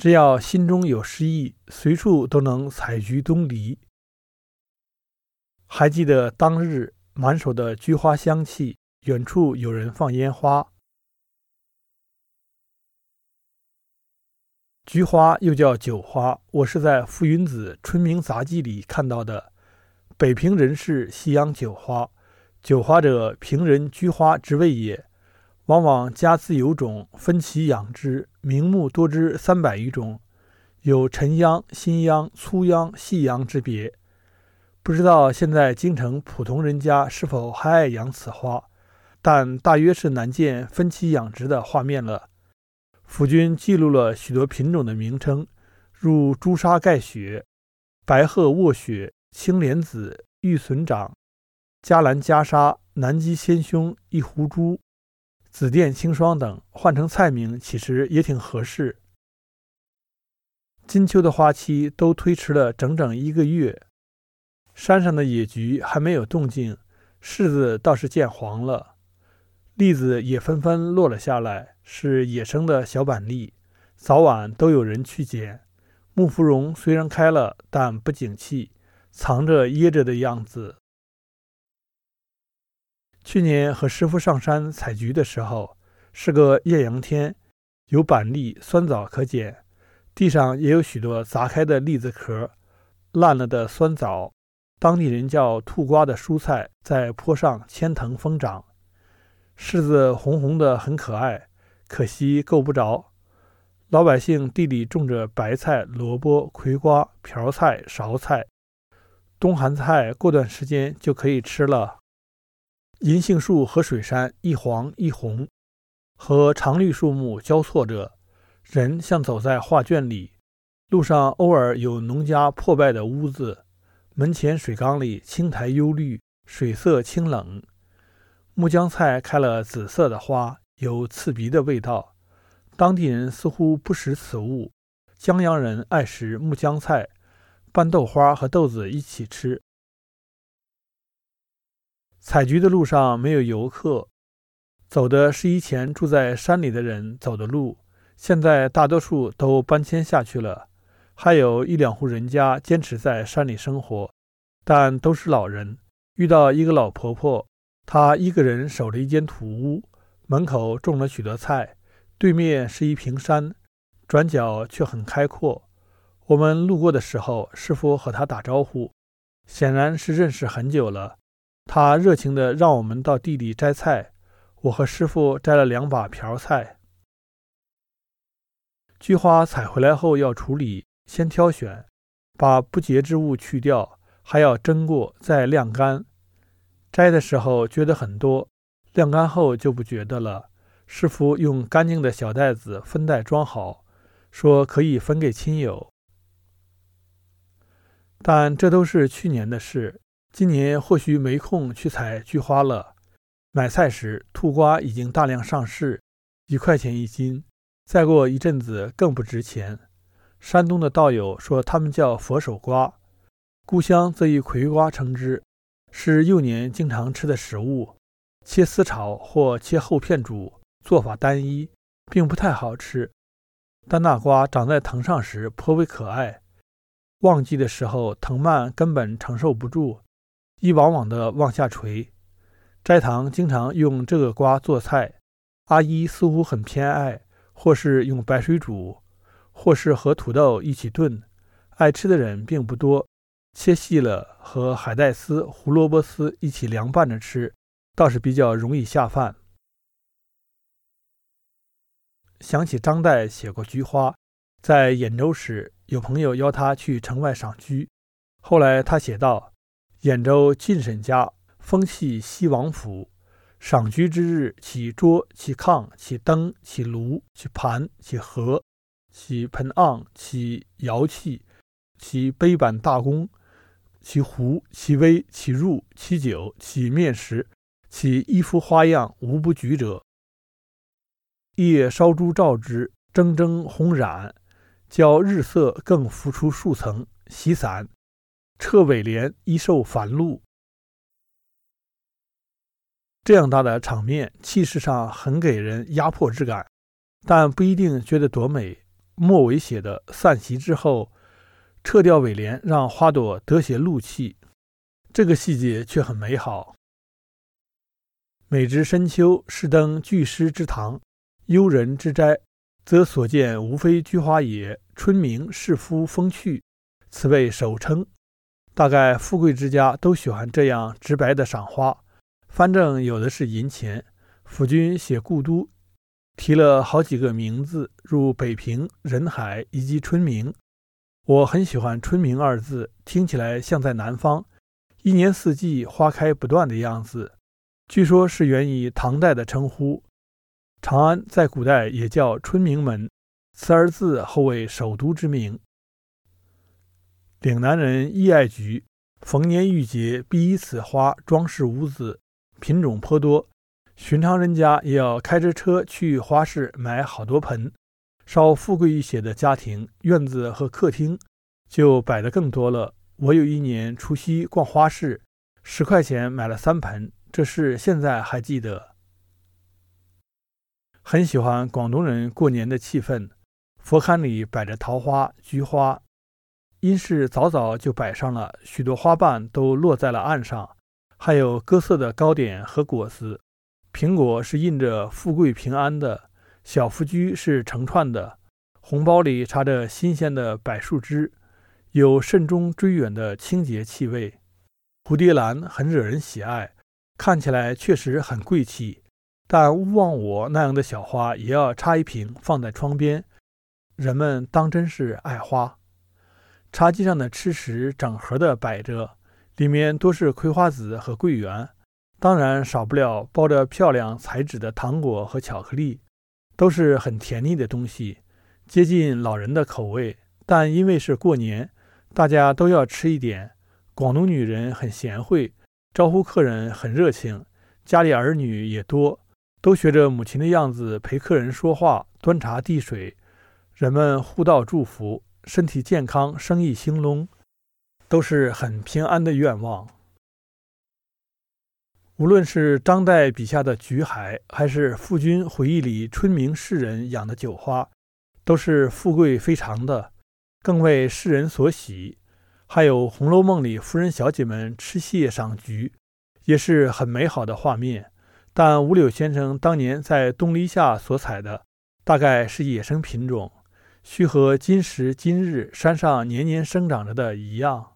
只要心中有诗意，随处都能采菊东篱。还记得当日满手的菊花香气，远处有人放烟花。菊花又叫酒花，我是在傅云子《春明杂记》里看到的。北平人士喜养酒花，酒花者，平人菊花之谓也。往往家自有种，分其养之，名目多之三百余种，有陈秧、新秧、粗秧、细秧之别。不知道现在京城普通人家是否还爱养此花，但大约是难见分期养殖的画面了。府君记录了许多品种的名称，如朱砂盖雪、白鹤卧雪、青莲子、玉笋掌、嘉兰袈裟、南极鲜胸、一壶珠、紫殿清霜等，换成菜名其实也挺合适。金秋的花期都推迟了整整一个月，山上的野菊还没有动静，柿子倒是见黄了。栗子也纷纷落了下来，是野生的小板栗，早晚都有人去捡。木芙蓉虽然开了，但不景气，藏着掖着的样子。去年和师傅上山采菊的时候，是个艳阳天，有板栗、酸枣可捡，地上也有许多砸开的栗子壳、烂了的酸枣，当地人叫兔瓜的蔬菜，在坡上牵藤疯长。柿子红红的，很可爱，可惜够不着。老百姓地里种着白菜、萝卜、葵瓜、瓢菜、苕菜，冬寒菜过段时间就可以吃了。银杏树和水杉一黄一红，和常绿树木交错着，人像走在画卷里。路上偶尔有农家破败的屋子，门前水缸里青苔幽绿，水色清冷。木姜菜开了紫色的花，有刺鼻的味道。当地人似乎不食此物，江阳人爱食木姜菜，拌豆花和豆子一起吃。采菊的路上没有游客，走的是以前住在山里的人走的路，现在大多数都搬迁下去了，还有一两户人家坚持在山里生活，但都是老人。遇到一个老婆婆。她一个人守着一间土屋，门口种了许多菜，对面是一平山，转角却很开阔。我们路过的时候，师傅和他打招呼，显然是认识很久了。他热情地让我们到地里摘菜，我和师傅摘了两把瓢菜。菊花采回来后要处理，先挑选，把不洁之物去掉，还要蒸过，再晾干。摘的时候觉得很多，晾干后就不觉得了。师傅用干净的小袋子分袋装好，说可以分给亲友。但这都是去年的事，今年或许没空去采菊花了。买菜时，兔瓜已经大量上市，一块钱一斤，再过一阵子更不值钱。山东的道友说，他们叫佛手瓜，故乡则以葵瓜称之。是幼年经常吃的食物，切丝炒或切厚片煮，做法单一，并不太好吃。但那瓜长在藤上时颇为可爱，旺季的时候藤蔓根本承受不住，一往往的往下垂。斋堂经常用这个瓜做菜，阿姨似乎很偏爱，或是用白水煮，或是和土豆一起炖，爱吃的人并不多。切细了，和海带丝、胡萝卜丝一起凉拌着吃，倒是比较容易下饭。想起张岱写过菊花，在兖州时，有朋友邀他去城外赏菊。后来他写道：“兖州晋沈家风气西王府，赏菊之日，起桌，起炕，起灯，起炉，起盘，起盒，起盆盎，起窑器，起杯板大弓。”其壶，其微，其入，其酒，其面食，其衣服花样，无不举者。夜烧珠照之，铮铮红染，较日色更浮出数层，洗散，彻尾帘，衣受繁露。这样大的场面，气势上很给人压迫之感，但不一定觉得多美。末尾写的“散席之后，撤掉尾联，让花朵得些露气”，这个细节却很美好。每至深秋，是登巨师之堂，幽人之斋，则所见无非菊花也。春明是夫风趣，此谓首称。大概富贵之家都喜欢这样直白的赏花，反正有的是银钱。府君写故都，提了好几个名字，如北平、人海以及春明。我很喜欢“春明”二字，听起来像在南方，一年四季花开不断的样子。据说，是源于唐代的称呼。长安在古代也叫春明门，此二字后为首都之名。岭南人亦爱菊，逢年遇节必以此花装饰屋子，品种颇多。寻常人家也要开着车去花市买好多盆。稍富贵一些的家庭，院子和客厅就摆得更多了。我有一年除夕逛花市，十块钱买了三盆。这事现在还记得，很喜欢广东人过年的气氛。佛龛里摆着桃花、菊花，因是早早就摆上了，许多花瓣都落在了岸上，还有各色的糕点和果子。苹果是印着富贵平安的，小福居是成串的，红包里插着新鲜的柏树枝，有慎终追远的清洁气味。蝴蝶兰很惹人喜爱。看起来确实很贵气，但勿忘我那样的小花也要插一瓶放在窗边。人们当真是爱花。茶几上的吃食整盒的摆着，里面多是葵花籽和桂圆，当然少不了包着漂亮彩纸的糖果和巧克力，都是很甜腻的东西，接近老人的口味。但因为是过年，大家都要吃一点。广东女人很贤惠。招呼客人很热情，家里儿女也多，都学着母亲的样子陪客人说话、端茶递水。人们互道祝福，身体健康，生意兴隆，都是很平安的愿望。无论是张岱笔下的菊海，还是傅君回忆里春明士人养的酒花，都是富贵非常的，更为世人所喜。还有《红楼梦》里夫人小姐们吃蟹赏菊，也是很美好的画面。但五柳先生当年在东篱下所采的，大概是野生品种，须和今时今日山上年年生长着的一样。